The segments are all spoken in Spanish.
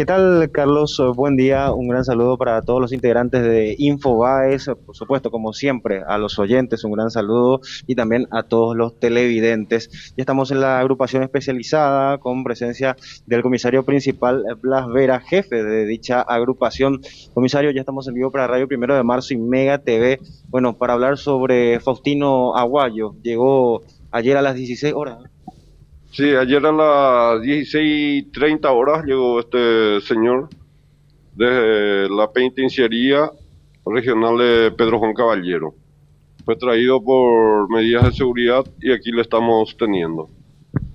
¿Qué tal, Carlos? Buen día. Un gran saludo para todos los integrantes de Infobaes, por supuesto, como siempre, a los oyentes, un gran saludo y también a todos los televidentes. Ya estamos en la agrupación especializada con presencia del comisario principal Blas Vera, jefe de dicha agrupación. Comisario, ya estamos en vivo para Radio Primero de Marzo y Mega TV. Bueno, para hablar sobre Faustino Aguayo. Llegó ayer a las 16 horas. Sí, ayer a las 16.30 horas llegó este señor desde la penitenciaría regional de Pedro Juan Caballero. Fue traído por medidas de seguridad y aquí le estamos teniendo.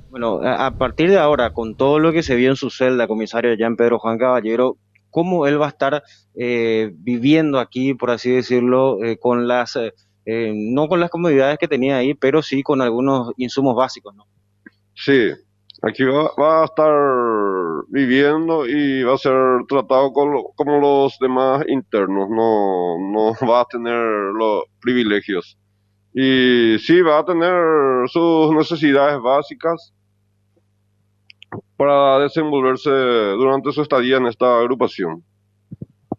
Bueno, a partir de ahora, con todo lo que se vio en su celda, comisario ya en Pedro Juan Caballero, ¿cómo él va a estar eh, viviendo aquí, por así decirlo, eh, con las, eh, no con las comodidades que tenía ahí, pero sí con algunos insumos básicos, ¿no? Sí, aquí va, a estar viviendo y va a ser tratado como los demás internos, no, no va a tener los privilegios. Y sí, va a tener sus necesidades básicas para desenvolverse durante su estadía en esta agrupación.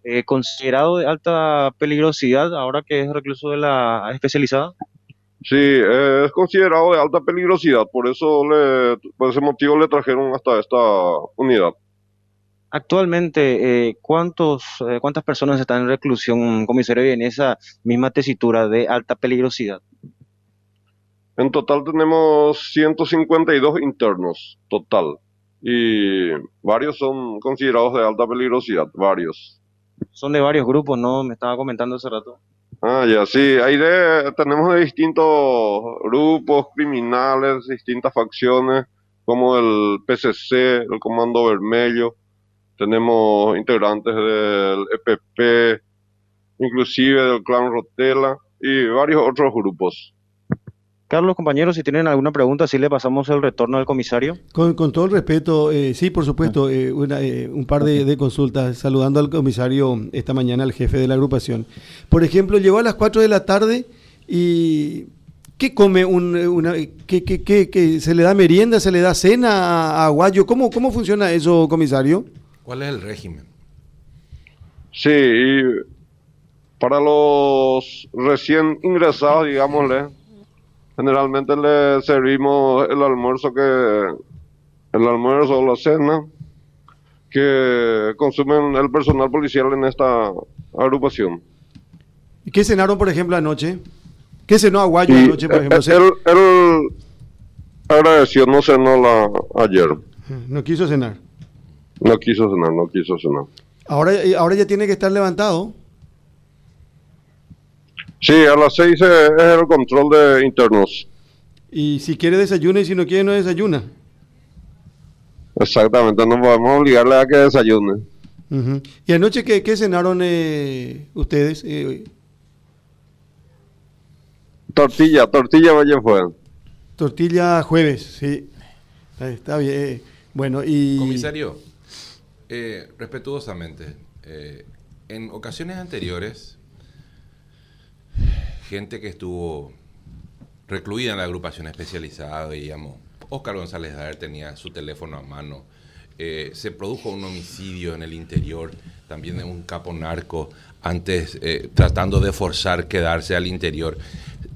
Eh, ¿Considerado de alta peligrosidad ahora que es recluso de la especializada? Sí, es considerado de alta peligrosidad, por eso le, por ese motivo le trajeron hasta esta unidad. Actualmente, eh, ¿cuántos, eh, ¿cuántas personas están en reclusión, comisario, en esa misma tesitura de alta peligrosidad? En total tenemos 152 internos, total. Y varios son considerados de alta peligrosidad, varios. Son de varios grupos, ¿no? Me estaba comentando hace rato. Ah, ya, sí, hay de, tenemos de distintos grupos criminales, distintas facciones, como el PCC, el Comando Vermelho, tenemos integrantes del EPP, inclusive del Clan Rotela y varios otros grupos. Carlos, compañeros, si tienen alguna pregunta, si le pasamos el retorno al comisario. Con, todo el respeto, eh, sí, por supuesto, eh, eh, un par de, consultas, saludando al comisario esta mañana, al jefe de la agrupación. Por ejemplo, llegó a las 4 de la tarde y ¿qué come una, qué, se le da merienda, se le da cena a Aguayo? ¿Cómo, ¿Cómo funciona eso, comisario? ¿Cuál es el régimen? Sí, para los recién ingresados, digámosle, Generalmente le servimos el almuerzo que el almuerzo o la cena que consumen el personal policial en esta agrupación. ¿Y qué cenaron, por ejemplo, anoche? ¿Qué cenó Aguayo anoche, por ejemplo? Él, él agradeció, no cenó la, ayer. No quiso cenar. No quiso cenar, no quiso cenar. Ahora, ahora ya tiene que estar levantado. Sí, a las seis es el control de internos. Y si quiere desayuna y si no quiere no desayuna. Exactamente, no podemos obligarle a que desayune. ¿Y anoche qué, qué cenaron eh, ustedes? Eh, tortilla, tortilla vaya fue. Tortilla jueves, sí. Está bien. Bueno, y... Comisario, eh, respetuosamente, en ocasiones anteriores gente que estuvo recluida en la agrupación especializada, digamos. Oscar González Daer tenía su teléfono a mano. Eh, se produjo un homicidio en el interior, también de un capo narco, antes eh, tratando de forzar quedarse al interior.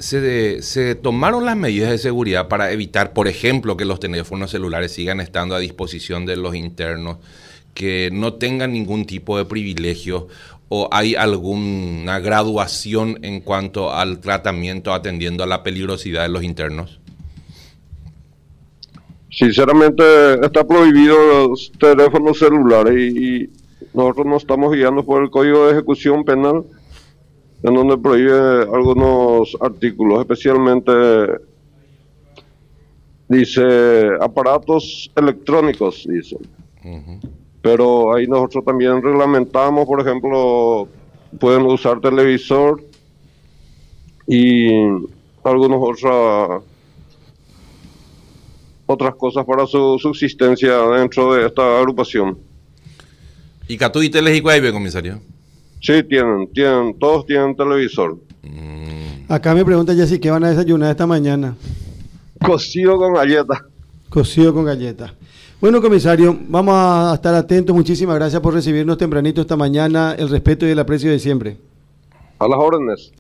Se, se, tomaron las medidas de seguridad para evitar, por ejemplo, que los teléfonos celulares sigan estando a disposición de los internos, que no tengan ningún tipo de privilegio o hay alguna graduación en cuanto al tratamiento atendiendo a la peligrosidad de los internos? Sinceramente está prohibido los teléfonos celulares y, nosotros nos estamos guiando por el Código de Ejecución Penal en donde prohíbe algunos artículos, especialmente dice aparatos electrónicos, dice. Pero ahí nosotros también reglamentamos, por ejemplo, pueden usar televisor y algunas otras otras cosas para su subsistencia dentro de esta agrupación. ¿Y Catu y Telejicuaibe, comisario? Sí, tienen, tienen, todos tienen televisor. Mm. Acá me pregunta Jessy, ¿qué van a desayunar esta mañana? Cocido con galleta. Cocido con galleta. Bueno, comisario, vamos a estar atentos. Muchísimas gracias por recibirnos tempranito esta mañana. El respeto y el aprecio de siempre. A las órdenes.